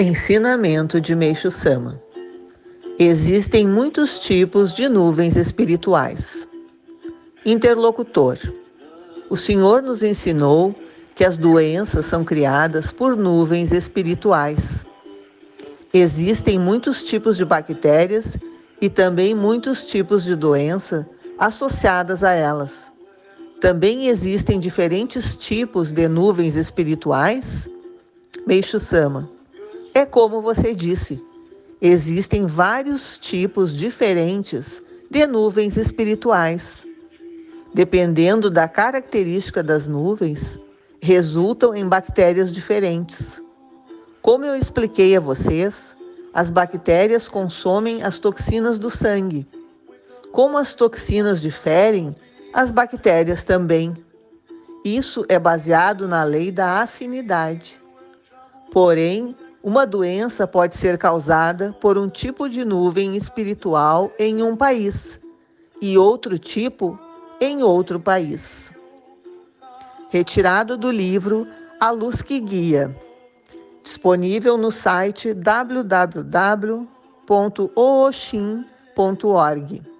Ensinamento de Meixo Sama. Existem muitos tipos de nuvens espirituais. Interlocutor. O Senhor nos ensinou que as doenças são criadas por nuvens espirituais. Existem muitos tipos de bactérias e também muitos tipos de doença associadas a elas. Também existem diferentes tipos de nuvens espirituais? Meixo Sama. É como você disse, existem vários tipos diferentes de nuvens espirituais. Dependendo da característica das nuvens, resultam em bactérias diferentes. Como eu expliquei a vocês, as bactérias consomem as toxinas do sangue. Como as toxinas diferem, as bactérias também. Isso é baseado na lei da afinidade. Porém, uma doença pode ser causada por um tipo de nuvem espiritual em um país e outro tipo em outro país. Retirado do livro A Luz que Guia, disponível no site www.ooshin.org.